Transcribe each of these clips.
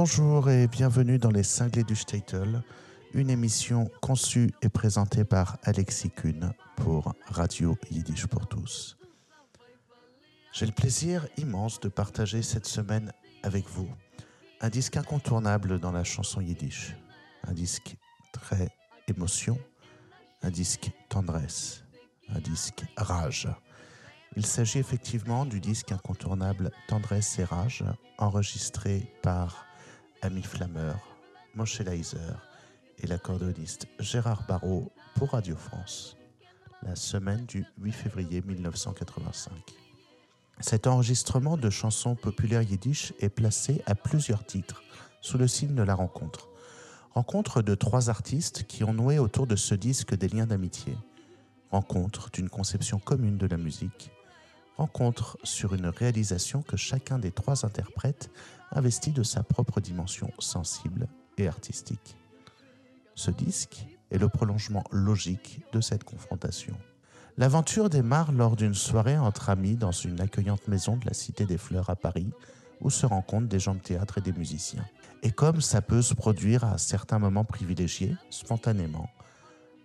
Bonjour et bienvenue dans les Cinglés du Statel, une émission conçue et présentée par Alexis Kuhn pour Radio Yiddish pour tous. J'ai le plaisir immense de partager cette semaine avec vous un disque incontournable dans la chanson yiddish, un disque très émotion, un disque tendresse, un disque rage. Il s'agit effectivement du disque incontournable Tendresse et Rage, enregistré par Ami Flammer, Moshe Leiser et l'accordéoniste Gérard Barrault pour Radio France, la semaine du 8 février 1985. Cet enregistrement de chansons populaires yiddish est placé à plusieurs titres sous le signe de la rencontre. Rencontre de trois artistes qui ont noué autour de ce disque des liens d'amitié. Rencontre d'une conception commune de la musique. Rencontre sur une réalisation que chacun des trois interprètes investit de sa propre dimension sensible et artistique. Ce disque est le prolongement logique de cette confrontation. L'aventure démarre lors d'une soirée entre amis dans une accueillante maison de la Cité des Fleurs à Paris, où se rencontrent des gens de théâtre et des musiciens. Et comme ça peut se produire à certains moments privilégiés, spontanément,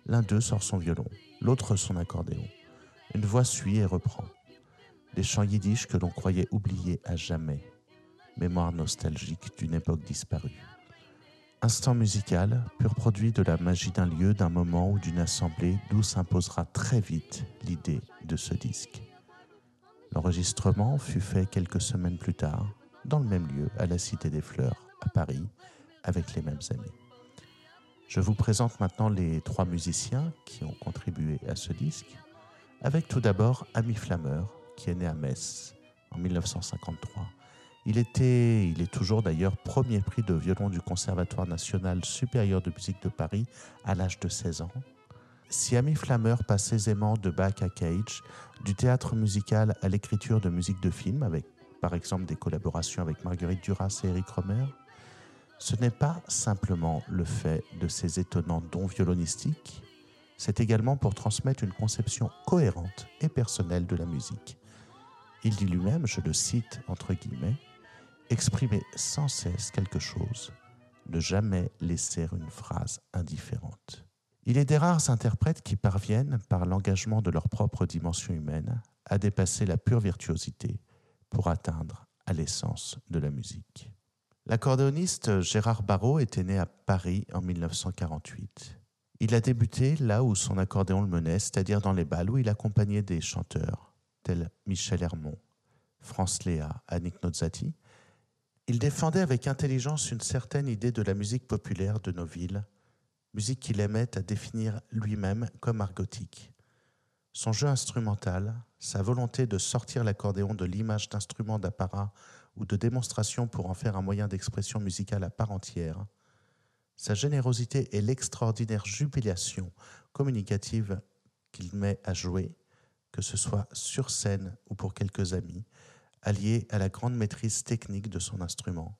l'un d'eux sort son violon, l'autre son accordéon. Une voix suit et reprend. Des chants yiddish que l'on croyait oubliés à jamais. Mémoire nostalgique d'une époque disparue. Instant musical, pur produit de la magie d'un lieu, d'un moment ou d'une assemblée d'où s'imposera très vite l'idée de ce disque. L'enregistrement fut fait quelques semaines plus tard, dans le même lieu, à la Cité des Fleurs, à Paris, avec les mêmes amis. Je vous présente maintenant les trois musiciens qui ont contribué à ce disque, avec tout d'abord Ami Flammer, qui est né à Metz en 1953 il était, il est toujours d'ailleurs premier prix de violon du Conservatoire national supérieur de musique de Paris à l'âge de 16 ans. Si Ami Flammer passe aisément de Bach à Cage, du théâtre musical à l'écriture de musique de film, avec par exemple des collaborations avec Marguerite Duras et Eric Romer, ce n'est pas simplement le fait de ses étonnants dons violonistiques, c'est également pour transmettre une conception cohérente et personnelle de la musique. Il dit lui-même, je le cite entre guillemets, exprimer sans cesse quelque chose, ne jamais laisser une phrase indifférente. Il est des rares interprètes qui parviennent, par l'engagement de leur propre dimension humaine, à dépasser la pure virtuosité pour atteindre à l'essence de la musique. L'accordéoniste Gérard Barrault était né à Paris en 1948. Il a débuté là où son accordéon le menait, c'est-à-dire dans les balles où il accompagnait des chanteurs tels Michel Hermont, France Léa, Annick Nozzati, il défendait avec intelligence une certaine idée de la musique populaire de nos villes, musique qu'il aimait à définir lui-même comme argotique. Son jeu instrumental, sa volonté de sortir l'accordéon de l'image d'instrument d'apparat ou de démonstration pour en faire un moyen d'expression musicale à part entière, sa générosité et l'extraordinaire jubilation communicative qu'il met à jouer, que ce soit sur scène ou pour quelques amis, allié à la grande maîtrise technique de son instrument,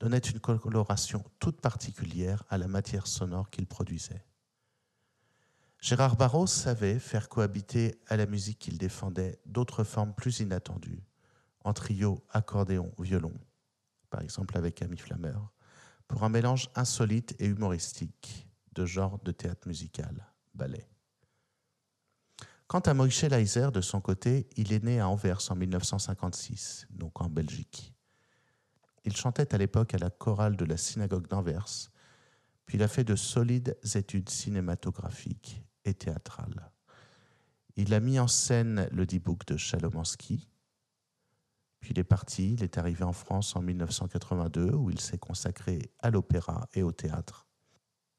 donnait une coloration toute particulière à la matière sonore qu'il produisait. Gérard Barrault savait faire cohabiter à la musique qu'il défendait d'autres formes plus inattendues, en trio, accordéon, violon, par exemple avec Ami Flammer, pour un mélange insolite et humoristique de genres de théâtre musical, ballet. Quant à Moïse Leiser, de son côté, il est né à Anvers en 1956, donc en Belgique. Il chantait à l'époque à la chorale de la synagogue d'Anvers, puis il a fait de solides études cinématographiques et théâtrales. Il a mis en scène le D-Book de Chalomansky, puis il est parti, il est arrivé en France en 1982 où il s'est consacré à l'opéra et au théâtre.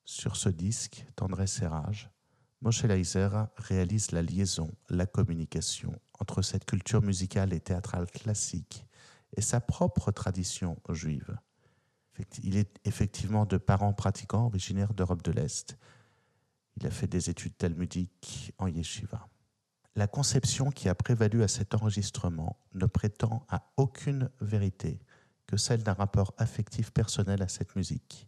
Sur ce disque, Tendresse et Rage, Moshe Leiser réalise la liaison, la communication entre cette culture musicale et théâtrale classique et sa propre tradition juive. Il est effectivement de parents pratiquants originaires d'Europe de l'Est. Il a fait des études talmudiques en yeshiva. La conception qui a prévalu à cet enregistrement ne prétend à aucune vérité que celle d'un rapport affectif personnel à cette musique,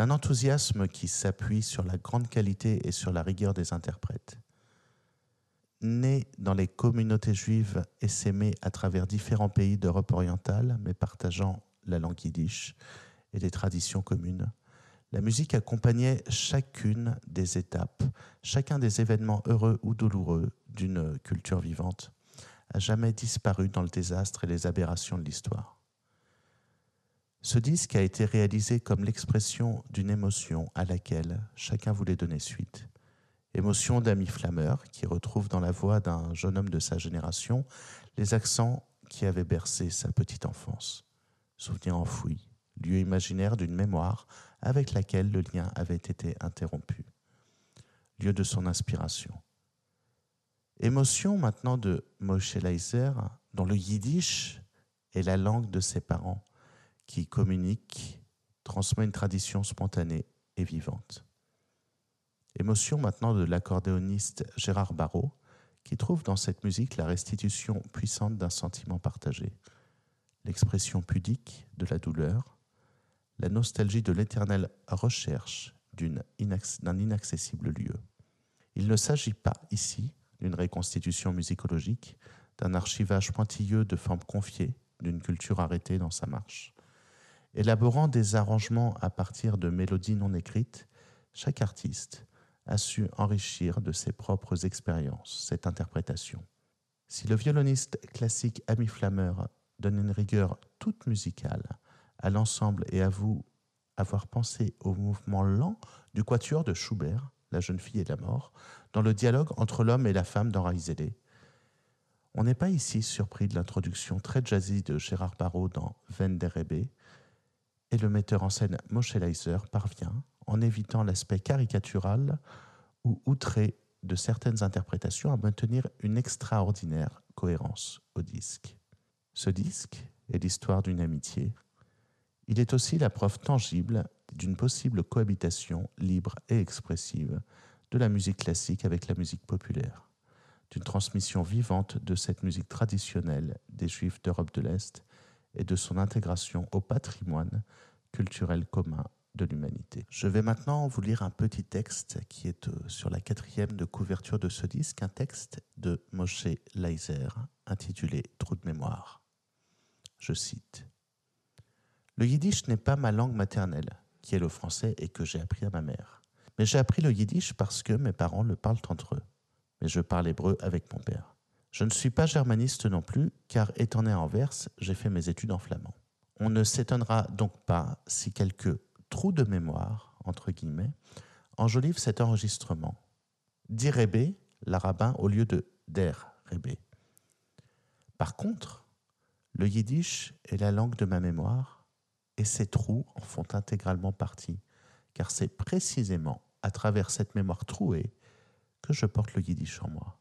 d'un enthousiasme qui s'appuie sur la grande qualité et sur la rigueur des interprètes. Né dans les communautés juives et s'aimer à travers différents pays d'Europe orientale, mais partageant la langue yiddish et des traditions communes, la musique accompagnait chacune des étapes, chacun des événements heureux ou douloureux d'une culture vivante, a jamais disparu dans le désastre et les aberrations de l'histoire. Ce disque a été réalisé comme l'expression d'une émotion à laquelle chacun voulait donner suite. Émotion d'ami flammeur qui retrouve dans la voix d'un jeune homme de sa génération les accents qui avaient bercé sa petite enfance. Souvenir enfoui, lieu imaginaire d'une mémoire avec laquelle le lien avait été interrompu. Lieu de son inspiration. Émotion maintenant de Moshe Leiser, dont le yiddish est la langue de ses parents qui communique, transmet une tradition spontanée et vivante. Émotion maintenant de l'accordéoniste Gérard Barrault, qui trouve dans cette musique la restitution puissante d'un sentiment partagé, l'expression pudique de la douleur, la nostalgie de l'éternelle recherche d'un inaccessible lieu. Il ne s'agit pas ici d'une reconstitution musicologique, d'un archivage pointilleux de formes confiées, d'une culture arrêtée dans sa marche. Élaborant des arrangements à partir de mélodies non écrites, chaque artiste a su enrichir de ses propres expériences cette interprétation. Si le violoniste classique Ami Flammer donne une rigueur toute musicale à l'ensemble et avoue avoir pensé au mouvement lent du quatuor de Schubert, La jeune fille et la mort, dans le dialogue entre l'homme et la femme dans Raizele, on n'est pas ici surpris de l'introduction très jazzy de Gérard Barrault dans Venderebbe, et le metteur en scène Moshe Leiser parvient, en évitant l'aspect caricatural ou outré de certaines interprétations, à maintenir une extraordinaire cohérence au disque. Ce disque est l'histoire d'une amitié. Il est aussi la preuve tangible d'une possible cohabitation libre et expressive de la musique classique avec la musique populaire, d'une transmission vivante de cette musique traditionnelle des Juifs d'Europe de l'Est et de son intégration au patrimoine culturel commun de l'humanité. Je vais maintenant vous lire un petit texte qui est euh, sur la quatrième de couverture de ce disque, un texte de Moshe Leiser intitulé Trou de mémoire. Je cite Le yiddish n'est pas ma langue maternelle, qui est le français et que j'ai appris à ma mère. Mais j'ai appris le yiddish parce que mes parents le parlent entre eux. Mais je parle hébreu avec mon père. Je ne suis pas germaniste non plus, car étant né à Anvers, j'ai fait mes études en flamand. On ne s'étonnera donc pas si quelques trous de mémoire, entre guillemets, enjolivent cet enregistrement. Dirébé, l'arabin, au lieu de der. Par contre, le yiddish est la langue de ma mémoire, et ces trous en font intégralement partie, car c'est précisément à travers cette mémoire trouée que je porte le yiddish en moi.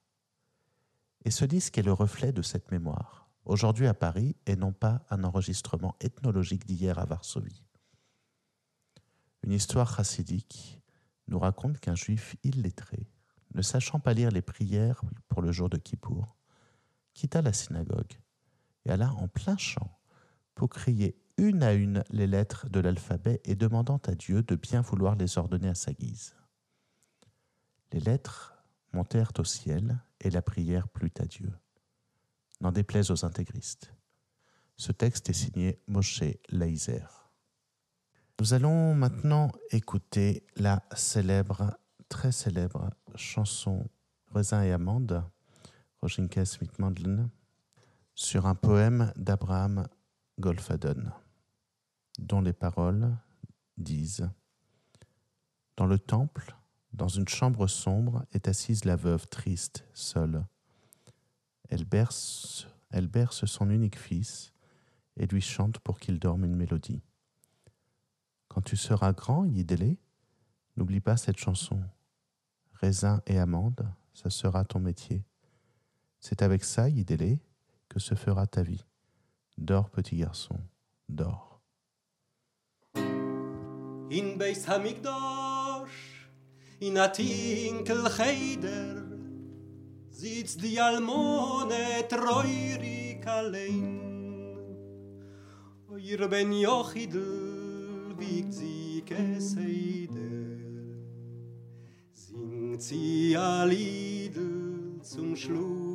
Et ce disque est le reflet de cette mémoire, aujourd'hui à Paris et non pas un enregistrement ethnologique d'hier à Varsovie. Une histoire chassidique nous raconte qu'un juif illettré, ne sachant pas lire les prières pour le jour de Kippour, quitta la synagogue et alla en plein champ pour crier une à une les lettres de l'alphabet et demandant à Dieu de bien vouloir les ordonner à sa guise. Les lettres montèrent au ciel et la prière plut à Dieu. N'en déplaise aux intégristes. Ce texte est signé Moshe Leiser. Nous allons maintenant écouter la célèbre, très célèbre chanson Raisin et Amande, Roginke Smith Mandlen, sur un poème d'Abraham Golfaden, dont les paroles disent Dans le temple, dans une chambre sombre est assise la veuve triste, seule. Elle berce, elle berce son unique fils et lui chante pour qu'il dorme une mélodie. Quand tu seras grand, Yidélé, n'oublie pas cette chanson. Raisin et amande, ça sera ton métier. C'est avec ça, Yidélé, que se fera ta vie. Dors, petit garçon, dors. In a tinkel heider sitzt die almone treurig allein. Ihr ben jochidl wiegt sie keseider singt sie a liedl zum schlufen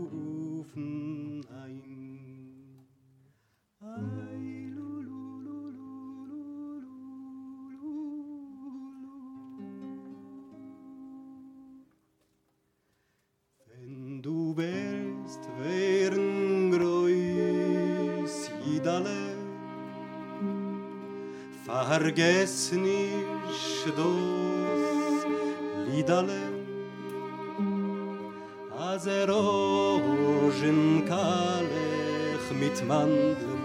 Vergess nicht das Lidale Az er Rogen mit Mandeln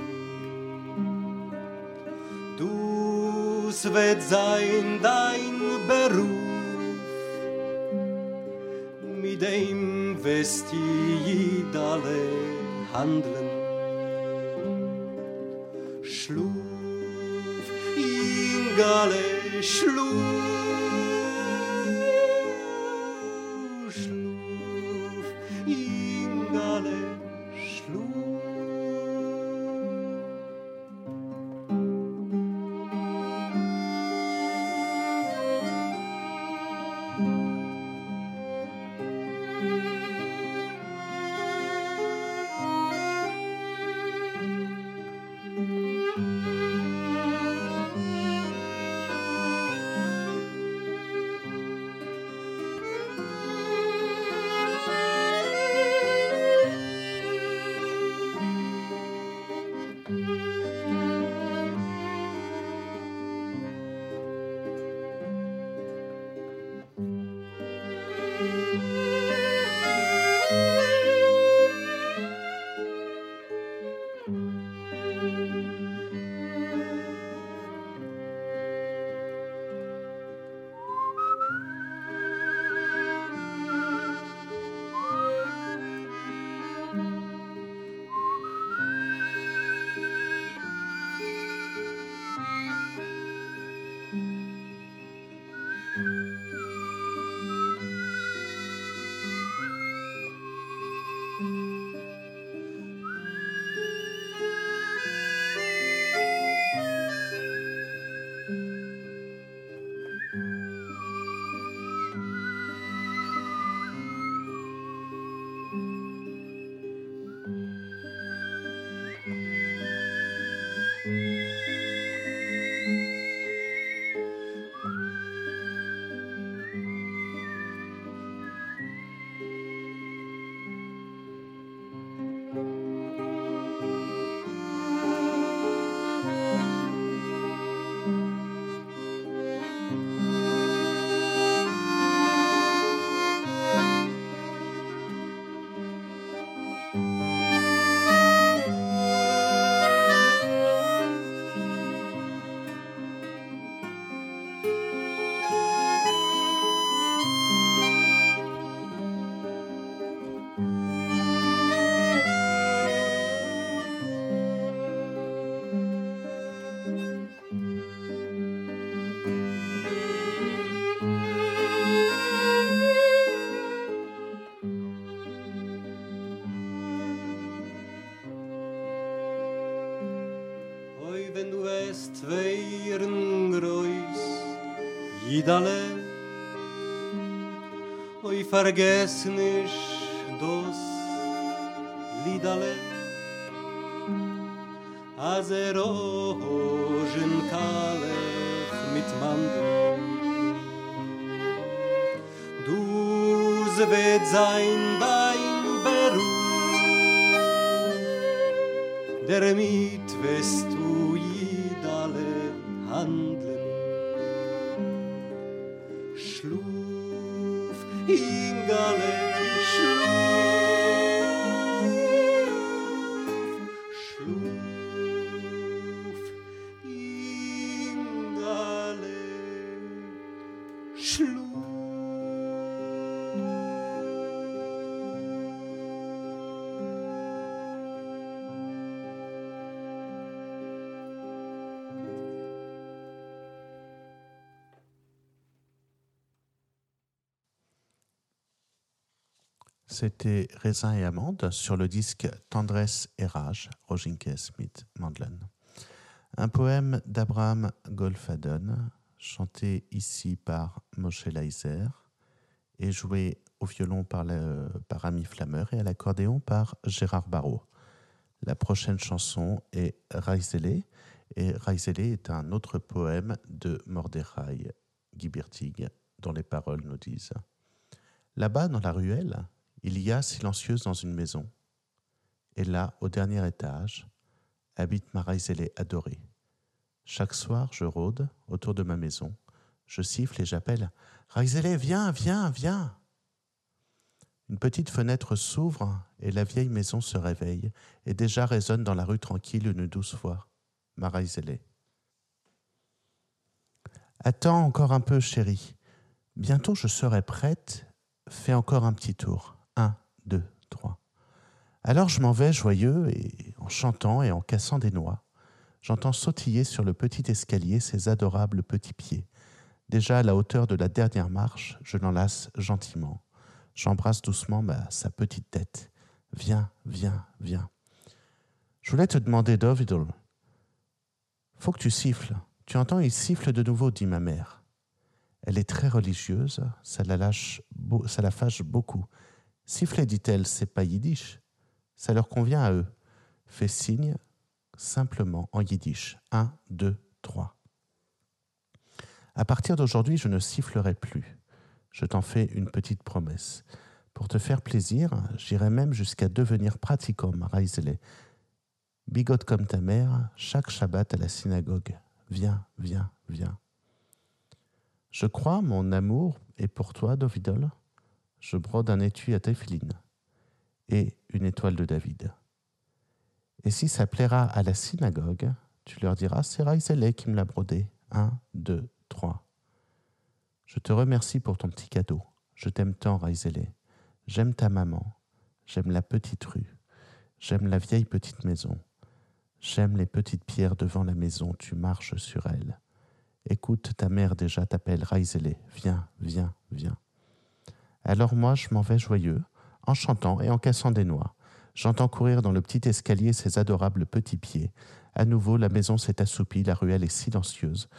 Du's wird sein dein Beruf. Mit dem wirst Idale handeln Idale, oi, vergess nicht das Lidale, az er Rogen kalech mit Mandeln. Du wird sein dein Beruf, der mit wirst C'était Raisin et Amande sur le disque Tendresse et Rage, Roginke Smith Mandlen. Un poème d'Abraham Golfaden, chanté ici par Moshe Leiser et joué au violon par, le- par Ami Flammer et à l'accordéon par Gérard Barrault. La prochaine chanson est Raizele, et Raizele est un autre poème de Mordechai Gibirtig, dont les paroles nous disent Là-bas, dans la ruelle, il y a silencieuse dans une maison. Et là, au dernier étage, habite ma Raizele adorée. Chaque soir, je rôde autour de ma maison, je siffle et j'appelle Raizele, viens, viens, viens. Une petite fenêtre s'ouvre et la vieille maison se réveille, et déjà résonne dans la rue tranquille une douce voix. Ma Raizele. Attends encore un peu, chérie. Bientôt je serai prête. Fais encore un petit tour. Un, deux, trois. Alors je m'en vais joyeux et en chantant et en cassant des noix. J'entends sautiller sur le petit escalier ses adorables petits pieds. Déjà à la hauteur de la dernière marche, je l'enlace gentiment. J'embrasse doucement sa petite tête. Viens, viens, viens. Je voulais te demander, Dovidal. Faut que tu siffles. Tu entends, il siffle de nouveau, dit ma mère. Elle est très religieuse, ça la, lâche, ça la fâche beaucoup. Siffler, dit-elle, c'est pas yiddish. Ça leur convient à eux. Fais signe simplement en yiddish. Un, deux, trois. À partir d'aujourd'hui, je ne sifflerai plus. Je t'en fais une petite promesse. Pour te faire plaisir, j'irai même jusqu'à devenir pratiquant, Raizele. Bigote comme ta mère, chaque Shabbat à la synagogue. Viens, viens, viens. Je crois, mon amour est pour toi, Dovidol. Je brode un étui à Téphiline et une étoile de David. Et si ça plaira à la synagogue, tu leur diras, c'est Raizele qui me l'a brodé. Un, deux, trois. Je te remercie pour ton petit cadeau. Je t'aime tant, Raizele. J'aime ta maman. J'aime la petite rue. J'aime la vieille petite maison. J'aime les petites pierres devant la maison, tu marches sur elles. Écoute, ta mère déjà t'appelle Raizele. Viens, viens, viens. Alors moi, je m'en vais joyeux, en chantant et en cassant des noix. J'entends courir dans le petit escalier ses adorables petits pieds. À nouveau, la maison s'est assoupie, la ruelle est silencieuse.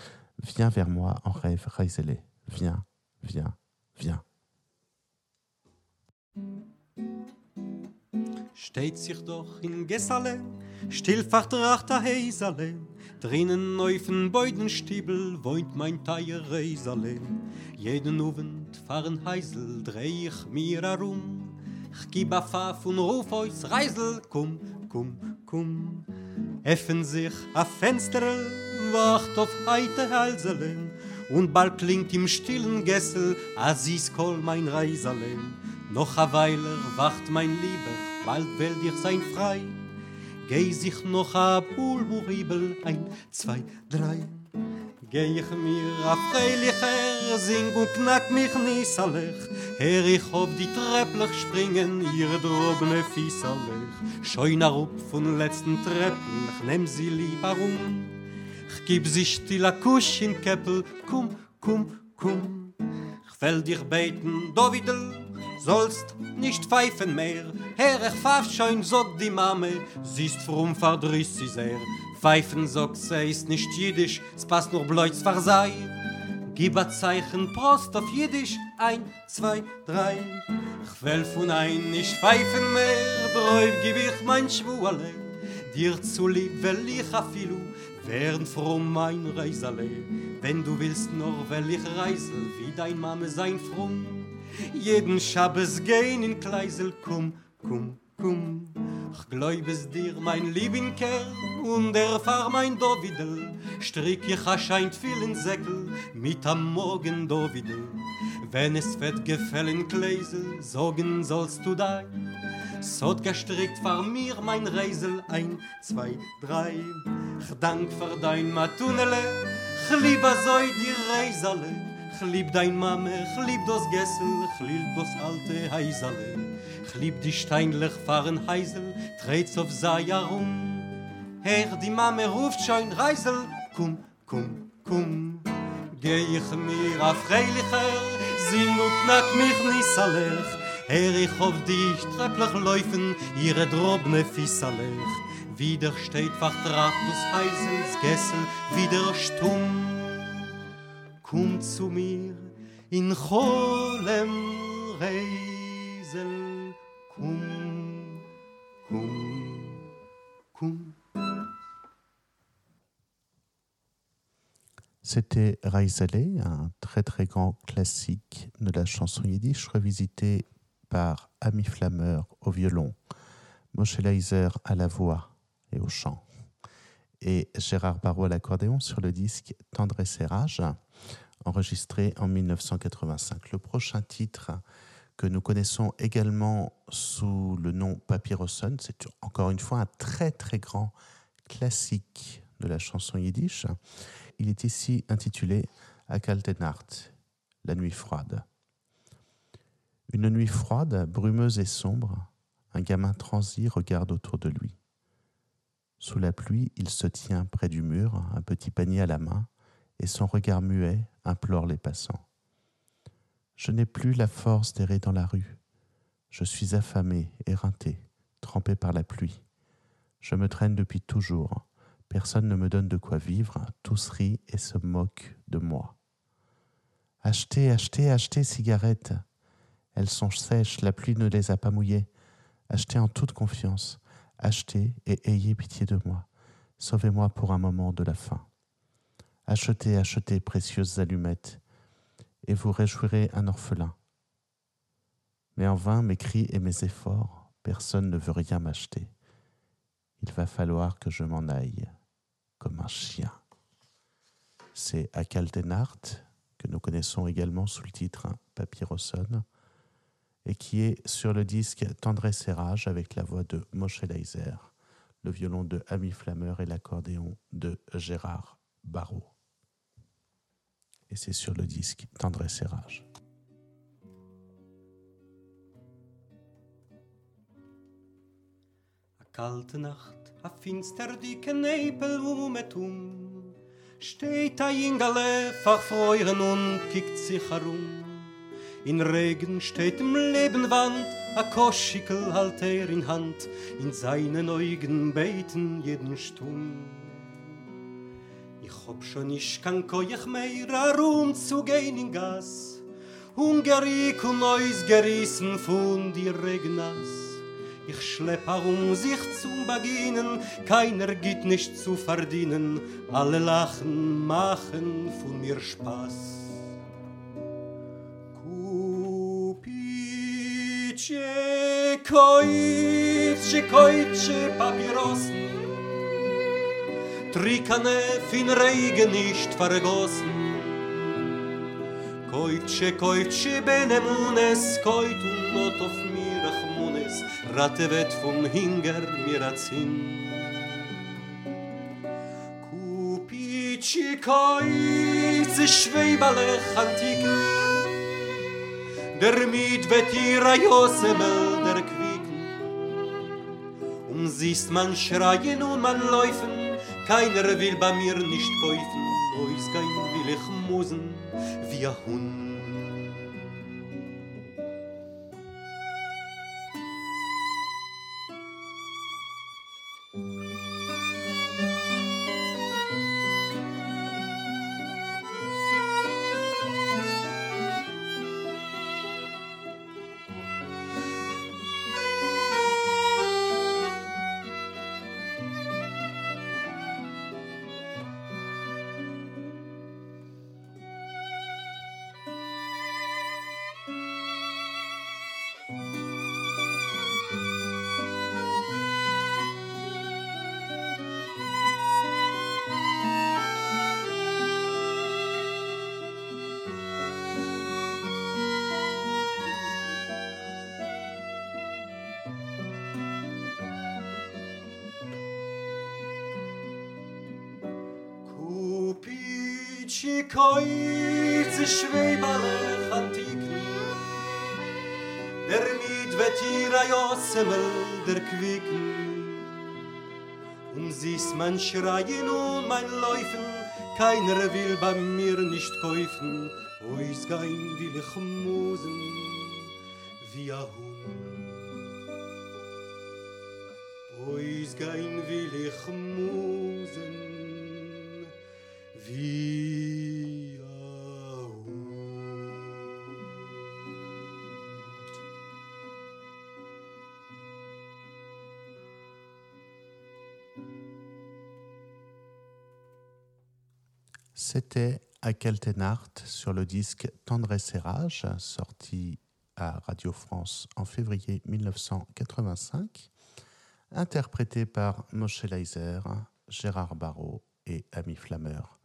Viens vers moi en rêve, Raizele. Viens, viens, viens. Still vertracht a Heisale, drinnen aufen Beudenstiebel wohnt mein Teier Reisale. Jeden Abend fahren Heisel, dreh ich mir herum, ich gib a Pfaff und ruf euch Reisel, komm, komm, komm. Effen sich a Fenster, wacht auf heite Halsele, und bald klingt im stillen Gessel a Sieskol mein Reisale. Noch a Weiler wacht mein Lieber, bald will dir sein frei. Geh sich noch a Pulburibel, ein, zwei, drei. Geh ich mir a freilicher, sing und knack mich niesalech. Her ich auf die Trepplich springen, ihr drobne. Scheun a rup von letzten Treppel, ich nehm sie lieb herum. Ich gib sie still a Kusch in Keppel, kum, kum, kum. Ich will dich beten, Dovidel, sollst nicht pfeifen mehr. Herr, ich pfaff schon, sog die Mame, siehst frum verdriss sie sehr. Pfeifen, sog sie, ist nicht jiddisch, es passt nur bläutz versei. Gib a Zeichen, Prost auf jiddisch, ein, zwei, drei. Ich will von ein nicht pfeifen mehr, drauf gib ich mein Schwuale. Dir zu lieb will ich a filu, werden frum mein Reisale. Wenn du willst nur, will ich reisel, wie dein Mame sein frum. Jeden Schabbes gehen in Kleisel, kum, kum, kum. Ich glaub es dir, mein lieben Kerl, und erfahr mein Dovidel, strick ich scheint vielen Säckel, mit am Morgen Dovidel. Wenn es wird gefällen Kleisel, sorgen sollst du dein, Sot gestrickt vor mir mein Reisel, ein, zwei, drei. Ich dank für dein Matunele, ich lieb a so die Reisele, lieb dein Mame, ich lieb das Gessel, ich lieb das alte Heisele. Ich lieb die steinlich fahren Heisel, dreht's auf sei herum. Herr, die Mame ruft schon Reisel, komm, komm, komm. Geh ich mir auf Freilicher, sing und knack mich nissalech. Herr, ich hoff dich trepplich laufen, ihre drobne Fissalech. Wieder steht vertracht des Heisels Gessel, wieder stumm. C'était Raizale, un très très grand classique de la chanson yiddish, revisité par Ami Flammer au violon, Moshe Leiser à la voix et au chant. et Gérard Barrault à l'accordéon sur le disque Tendresse et Rage, enregistré en 1985. Le prochain titre que nous connaissons également sous le nom Papyrosson, c'est encore une fois un très très grand classique de la chanson yiddish. Il est ici intitulé Akaltenart, la nuit froide. Une nuit froide, brumeuse et sombre, un gamin transi regarde autour de lui. Sous la pluie, il se tient près du mur, un petit panier à la main, et son regard muet implore les passants. Je n'ai plus la force d'errer dans la rue. Je suis affamé, éreinté, trempé par la pluie. Je me traîne depuis toujours. Personne ne me donne de quoi vivre, tous rient et se moquent de moi. Achetez, achetez, achetez cigarettes. Elles sont sèches, la pluie ne les a pas mouillées. Achetez en toute confiance. Achetez et ayez pitié de moi. Sauvez-moi pour un moment de la faim. Achetez, achetez, précieuses allumettes, et vous réjouirez un orphelin. Mais en vain mes cris et mes efforts, personne ne veut rien m'acheter. Il va falloir que je m'en aille, comme un chien. C'est Akaltenart, que nous connaissons également sous le titre Papyrosson, et qui est sur le disque Tendresse et Rage avec la voix de Moshe Leiser, le violon de Ami Flammer et l'accordéon de Gérard Barrault. Et c'est sur le disque Tendresse et Rage. kalte Nacht, a finster dicke Nebel um et um. Steht a Ingale, verfreuren und kickt sich herum. In Regen steht im Lebenwand, a Koschikel halt er in Hand, in seinen Augen beten jeden Stum. Ich hab schon isch kan koich mehr Ruhm zu gehen in Gas, und gerik und neus gerissen von die Regnas. Ich schlepp herum sich zum Beginnen, keiner geht nicht zu verdienen, alle lachen, machen von mir Spaß. Kupicie, koitcie, koitcie Papierosen, Trikane fin reige nicht vergossen Koitsche, koitsche, bene munes, un not of mirach munes, rate vet von hinger mir a zin. Kupitsche, koitsche, schweibale, chantike, der mit vet josemel der kwiken. Um siehst man schreien und man läufen, keiner will bei mir nicht kaufen, ois kein will ich musen, wie a Hund. Koiz schweibale antiken Der mit vetira Josemel der quicken Um siehst man schreien und mein Läufen Keiner will bei mir nicht kaufen Ois gein will ich musen Wie a Hund Ois gein will ich musen C'était Akeltenart sur le disque Tendresse et Rage, sorti à Radio France en février 1985, interprété par Moshe Leiser Gérard Barrault et Ami Flammeur.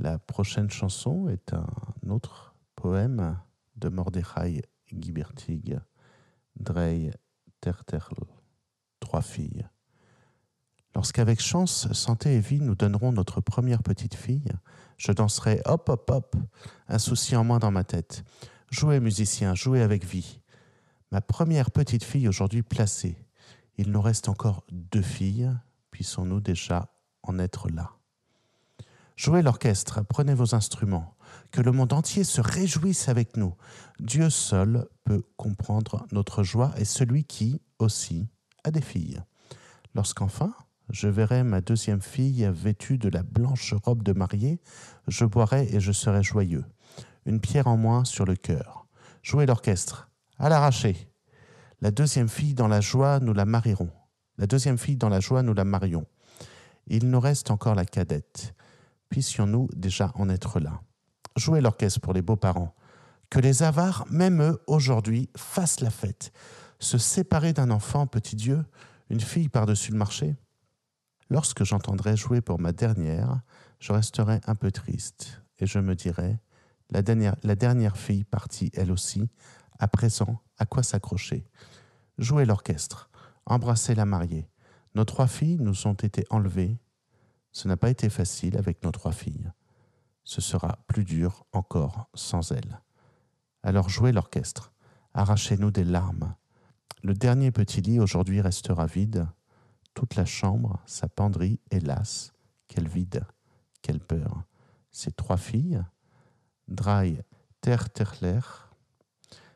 La prochaine chanson est un autre poème de Mordechai Gibertig, Drey Terterl, Trois filles. Lorsqu'avec chance, santé et vie nous donnerons notre première petite fille, je danserai hop hop hop, un souci en moins dans ma tête. Jouez musicien, jouez avec vie. Ma première petite fille aujourd'hui placée. Il nous reste encore deux filles, puissons-nous déjà en être là? Jouez l'orchestre, prenez vos instruments, que le monde entier se réjouisse avec nous. Dieu seul peut comprendre notre joie et celui qui, aussi, a des filles. Lorsqu'enfin, je verrai ma deuxième fille vêtue de la blanche robe de mariée, je boirai et je serai joyeux. Une pierre en moins sur le cœur. Jouez l'orchestre, à l'arraché. La deuxième fille dans la joie, nous la marierons. La deuxième fille dans la joie, nous la marions. Il nous reste encore la cadette. Puissions-nous déjà en être là. Jouez l'orchestre pour les beaux-parents. Que les avares, même eux, aujourd'hui, fassent la fête. Se séparer d'un enfant, petit Dieu, une fille par-dessus le marché Lorsque j'entendrai jouer pour ma dernière, je resterai un peu triste et je me dirai, la dernière, fille partie elle aussi, à présent, à quoi s'accrocher? Jouer l'orchestre, embrasser la mariée. Nos trois filles nous ont été enlevées. Ce n'a pas été facile avec nos trois filles. Ce sera plus dur encore sans elles. Alors jouez l'orchestre, arrachez-nous des larmes. Le dernier petit lit aujourd'hui restera vide, toute la chambre, sa penderie, hélas, quelle vide, quelle peur. Ces trois filles, Dry Terterler,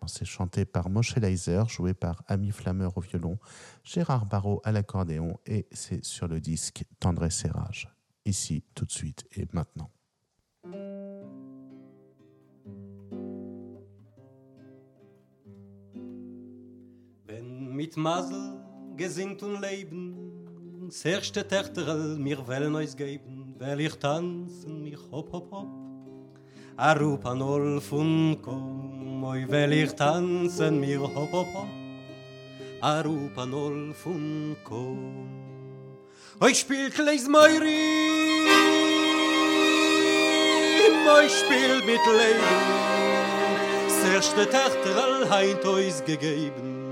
c'est chanté par Moshe Leiser, joué par Ami Flammeur au violon, Gérard Barrault à l'accordéon, et c'est sur le disque Tendresse et Rage. Ici, tout de suite et maintenant. mit Masel leben Das erste mir wollen euch geben Weil ich tanzen mich hopp hopp hopp. A rup an Olf und komm Oi weil ich tanzen mir hopp hopp hopp. A rup an Olf und komm Oi spiel kleis meuri! Oi spiel mit Leben. Das erste Tächterl heint euch gegeben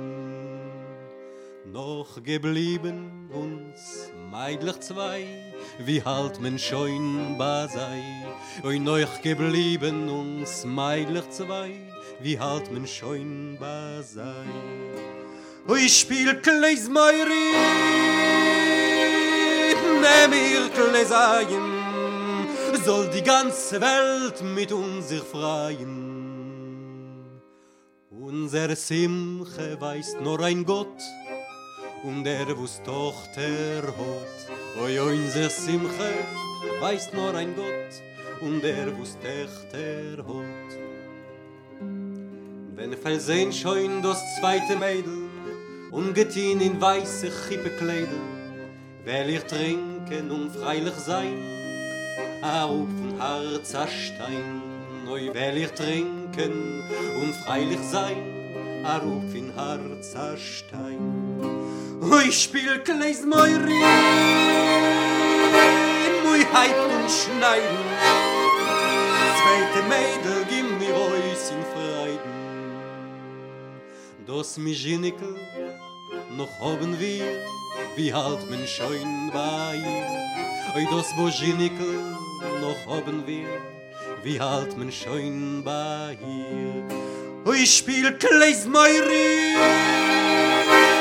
noch geblieben uns meidlich zwei. Wie halt men schein ba sei oi noch geblieben uns meidlich zwei. Wie halt men schein ba sei. Oi spiel kleis meiri nem ihr kleisaien soll die ganze welt mit uns sich freien. Unser simche weiß nur ein gott und der wus Tochter hot. Oi, oi, in sich Simche, weiß nur ein Gott, und der wus Tochter hot. Wenn fell sehn schoin das zweite Mädel, und getien in weiße Chippe Kleidel, will ich trinken und freilich sein, a Ruf von a Stein. Oi, will ich trinken und freilich sein, a Ruf in Harz a Stein. Ui spiel kleis moi ri Mui heit und schneiden Zweite Mädel gimm mir ois in Freiden Dos mi Ginnikel noch hoben wir Wie halt men schoin bei. Oi dos bo Ginnikel noch hoben wir Wie halt men schoin bei. Ui spiel kleis moi ri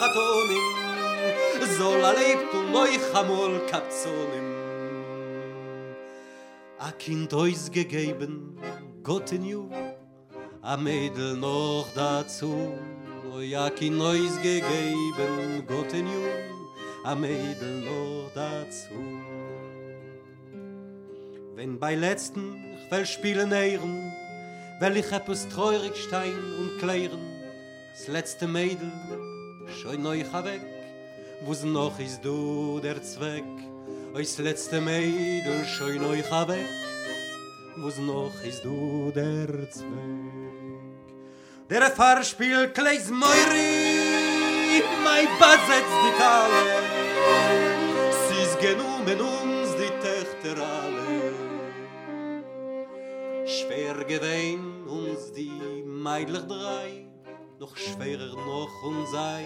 חתונים זול הלב תולוי חמול קפצונים a kind ois gegeben got in you a mädel noch dazu oi a kind ois gegeben got in you a mädel noch dazu wenn bei letzten ich will spielen ehren will ich etwas treurig stein und klären das letzte mädel Schoi neu weg, wo's noch is du der Zweck. Ois letzte Mädel, schoi neu weg, wo's noch is du der Zweck. Der Fahr spiel kleis Meuri, mei Bazetz die Kalle, sis genommen uns die Töchter alle. Schwer gewein uns die meidlich drei, noch schwerer noch uns sei.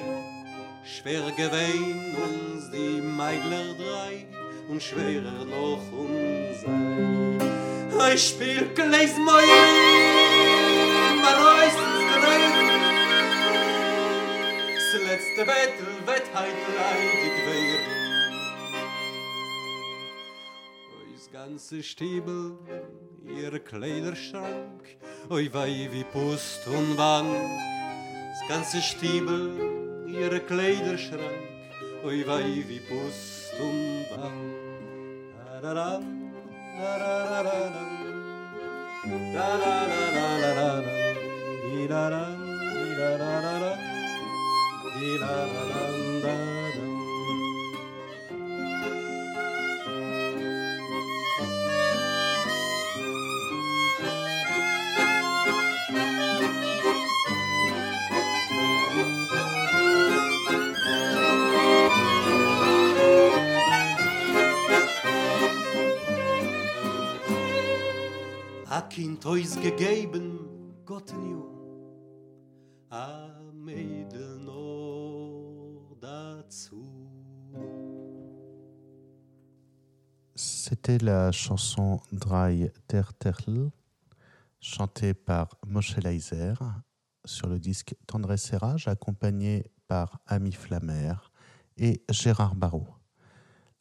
Schwer gewein uns die meidlich drei, und schwerer noch uns sei. Ich spiel gleich mal, mal reißt Das letzte Bettel wird heit leidig werden. Ois ganze Stiebel, ihr Kleiderschrank, oi wei wie Pust und Wank. Ganze Stiebel, ihr Kleiderschrank, oi wei wie Pust und Wank. Da da da da da da da da da C'était la chanson Dry Terterl, chantée par Moshe Leiser sur le disque Tendresse Serrage, accompagné par Ami Flammer et Gérard Barrault.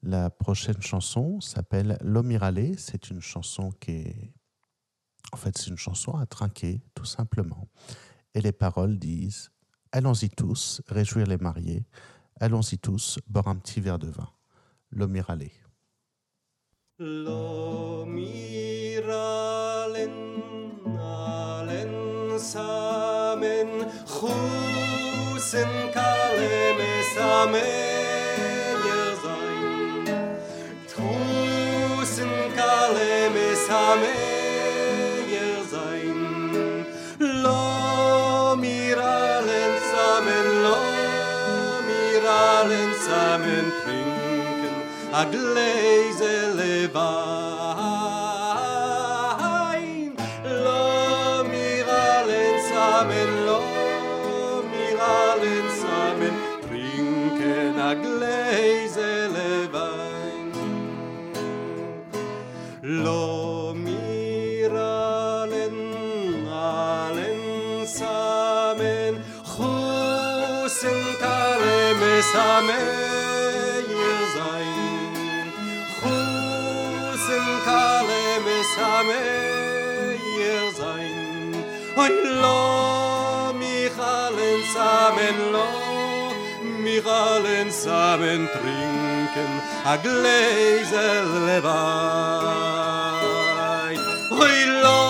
La prochaine chanson s'appelle L'Omirale. C'est une chanson qui est. En fait, c'est une chanson à trinquer, tout simplement. Et les paroles disent Allons-y tous, réjouir les mariés. Allons-y tous, boire un petit verre de vin. L'Omirale. L'Omiralen, Samen trinken, a leise levar. samey zayn khusn kale me samey zayn oy lo mi khalen samen lo mi khalen samen trinken a gleiser levay oy lo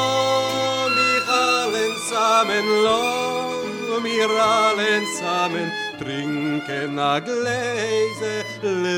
mi khalen samen lo mi khalen samen trinken a gläse le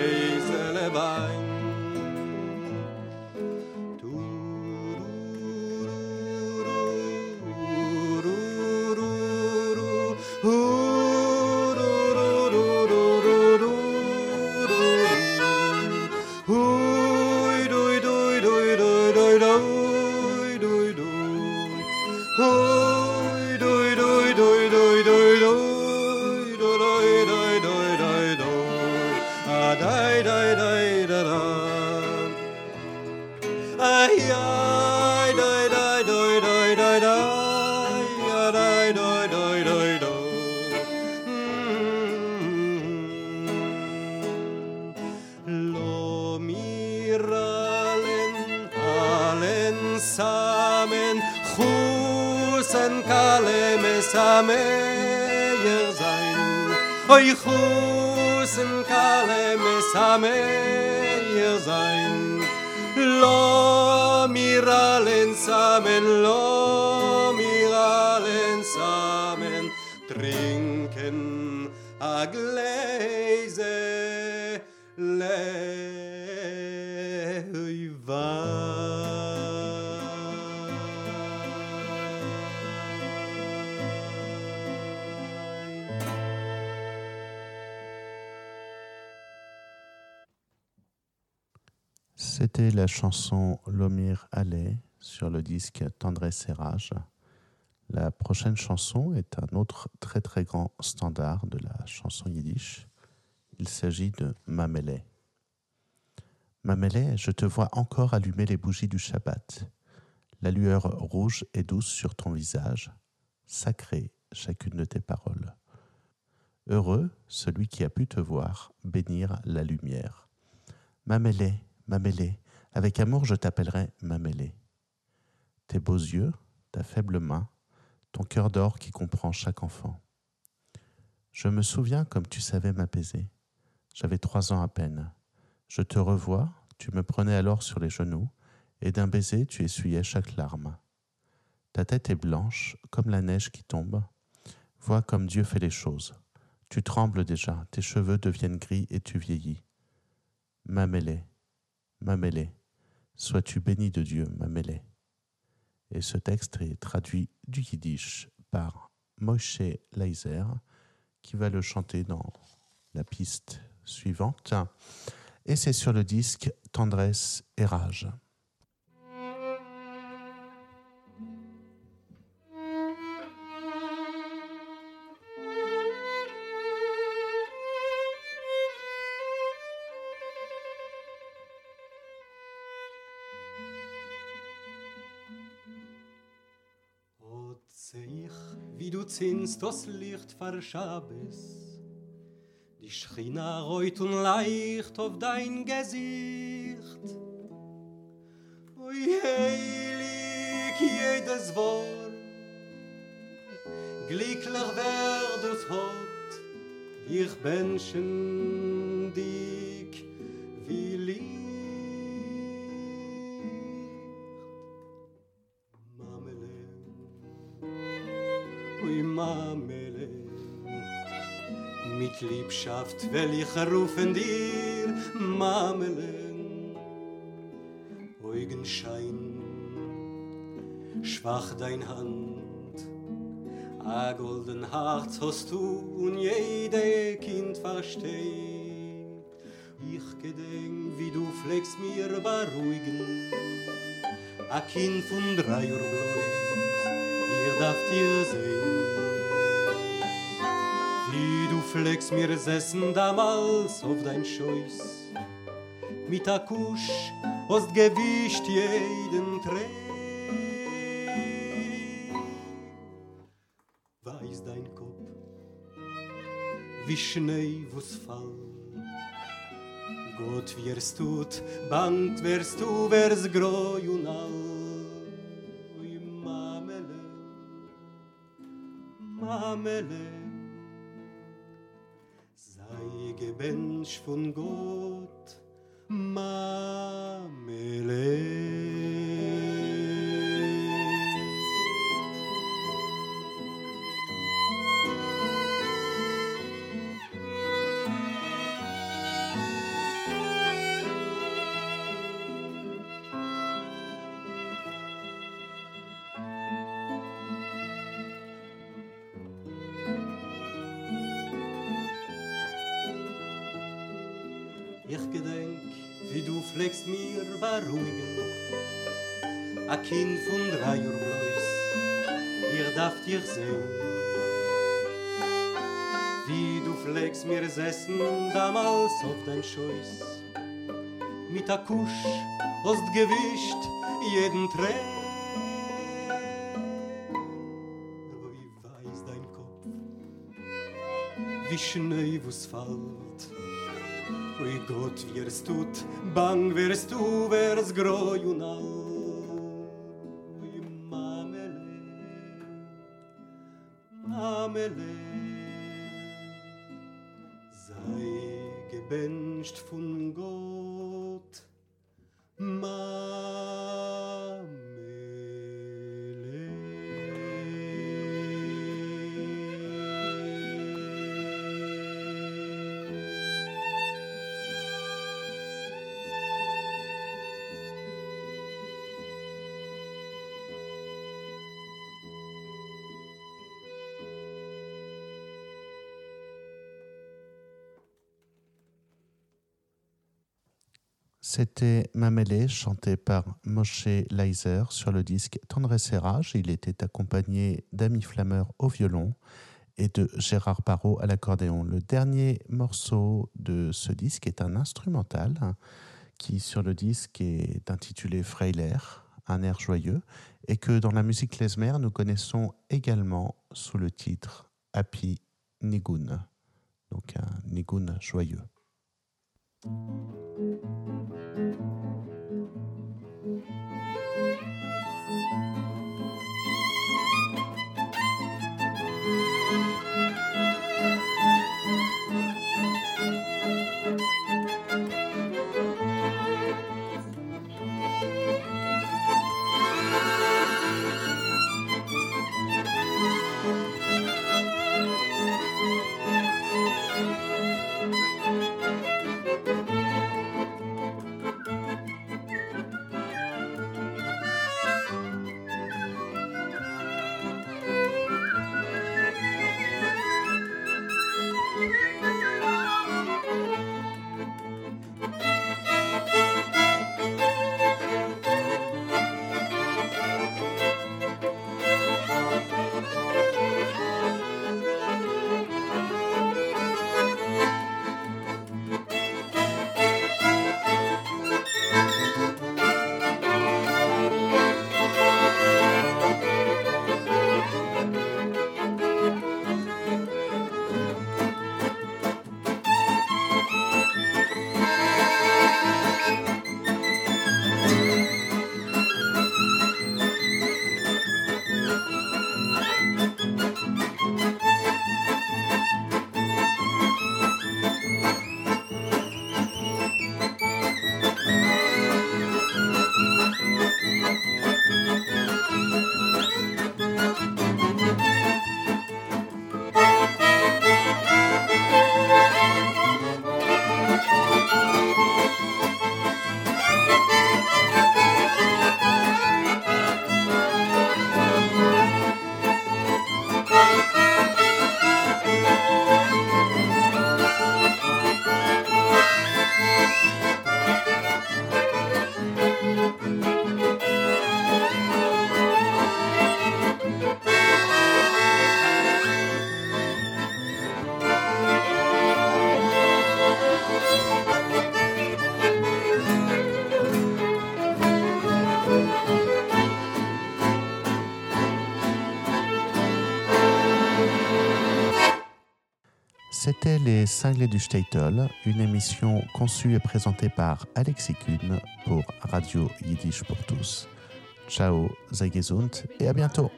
dai da da oy chusen kale mesameyer sein. Lo mir allen samen lo mir allen samen trinken a gläse La chanson Lomir Allais sur le disque Tendresse et Rage. La prochaine chanson est un autre très très grand standard de la chanson yiddish. Il s'agit de Mamele. Mamele, je te vois encore allumer les bougies du Shabbat. La lueur rouge et douce sur ton visage, sacrée chacune de tes paroles. Heureux celui qui a pu te voir bénir la lumière. Mamele, ma mêlée, avec amour je t'appellerai ma mêlée. Tes beaux yeux, ta faible main, ton cœur d'or qui comprend chaque enfant. Je me souviens comme tu savais m'apaiser. J'avais trois ans à peine. Je te revois, tu me prenais alors sur les genoux, et d'un baiser tu essuyais chaque larme. Ta tête est blanche, comme la neige qui tombe. Vois comme Dieu fait les choses. Tu trembles déjà, tes cheveux deviennent gris et tu vieillis. Ma mêlée. Sois-tu béni de Dieu, ma mêlée. Et ce texte est traduit du yiddish par Moshe Leiser, qui va le chanter dans la piste suivante. Et c'est sur le disque Tendresse et Rage. Zins das Licht verschabes. Die Schrina reut und leicht auf dein Gesicht. Oi heilig jedes Wort, glücklich werdet hot, ich benschen dich Liebschaft will ich rufen dir Mamele Augenschein Schwach dein Hand. A golden Herz hast du und jede Kind versteht. Ich gedenk wie du pflegst mir beruhigen. A Kind von drei Uhr bloß Ihr darf dir sehen. Wie pflegst mir sessen damals auf dein Scheuß Mit der Kusch hast gewischt jeden Träg Weiß dein Kopf Wie Schnee wo's fall. Gott wirst du, bangt wirst du, wirst groi und all. Mamele Mamele Mensch von Gott, Marmelade. Kind von drei Uhr bloß, ihr darf dich sehen. Wie du pflegst mir sessen damals auf dein Scheuß Mit a Kusch hast gewischt jeden Träg Wie wie Schnee wo's fällt. Oi Gott, wirst du, bang wirst du, wirst groi und all. me C'était Mamele, chanté par Moshe Leiser sur le disque Tendresse et Rage. Il était accompagné d'Ami Flammer au violon et de Gérard Parot à l'accordéon. Le dernier morceau de ce disque est un instrumental qui, sur le disque, est intitulé Freiler, un air joyeux, et que dans la musique klezmer, nous connaissons également sous le titre Happy Nigun, donc un Nigun joyeux. C'était les Cinglés du Statel, une émission conçue et présentée par Alexis Kuhn pour Radio Yiddish pour tous. Ciao, sei gesund et à bientôt.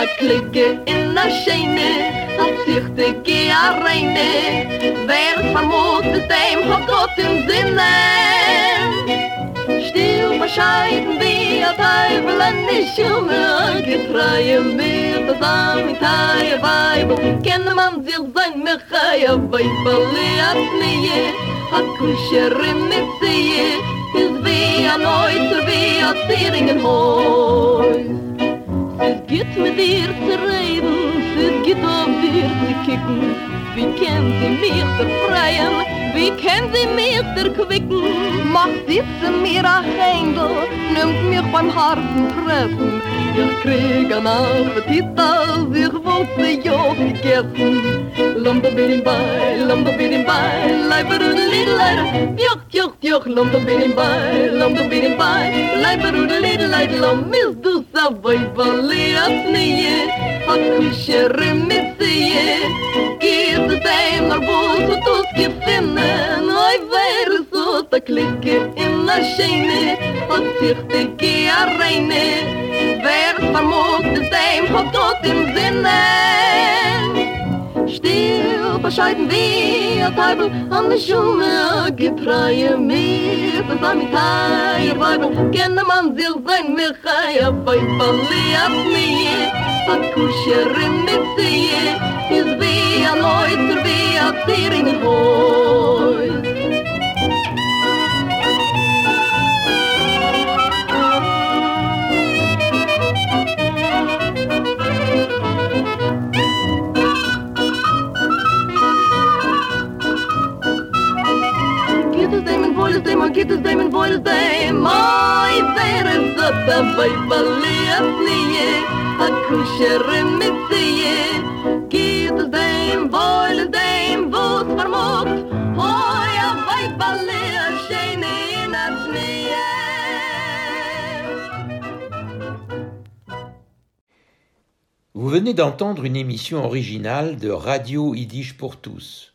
A klicke in a scheine a sichte ge a reine. Wer vermut de dem hat got im sinne. Still bescheiden wie a an die schume getreue mir das am taie weib ken man sich sein mir chaya weibel leat nie a kusherin mit sie is wie a neuter wie a zieringen hoi Es geht mit dir zu reden, es geht auf dir zu kicken. Wie können sie mich befreien, wie kann sie mir zerquicken? Macht sitze mir a Händel, nimmt mich beim harten Treffen. Ich krieg an Appetit, als ich wusste, jo, gegessen. Lumba bin im Bein, Lumba bin im Bein, leiber und Lidleider. Juch, juch, juch, Lumba bin im Bein, Lumba bin im Bein, leiber und Lidleider. Lumba bin im Bein, Lumba bin im Bein, leiber und Lidleider. Lumba bin im Bein, Lumba bin im Bein, leiber und Lidleider. Lumba bin im Bein, Lumba bin im Bein. wird dem Arbus und zu tut gefinnen oi wer so da klicke in der scheine und sich die kia reine wer vermut dem hat tot im sinne Still bescheiden wie a Teufel an de Schume getreue mir. Das am Teil Weibel kenne man sich sein mir chaya bei Baliat mir. Hat kusherin mit sie is wie a Neuter wie a Tiering Häus Get Vous venez d'entendre une émission originale de Radio Yiddish pour tous.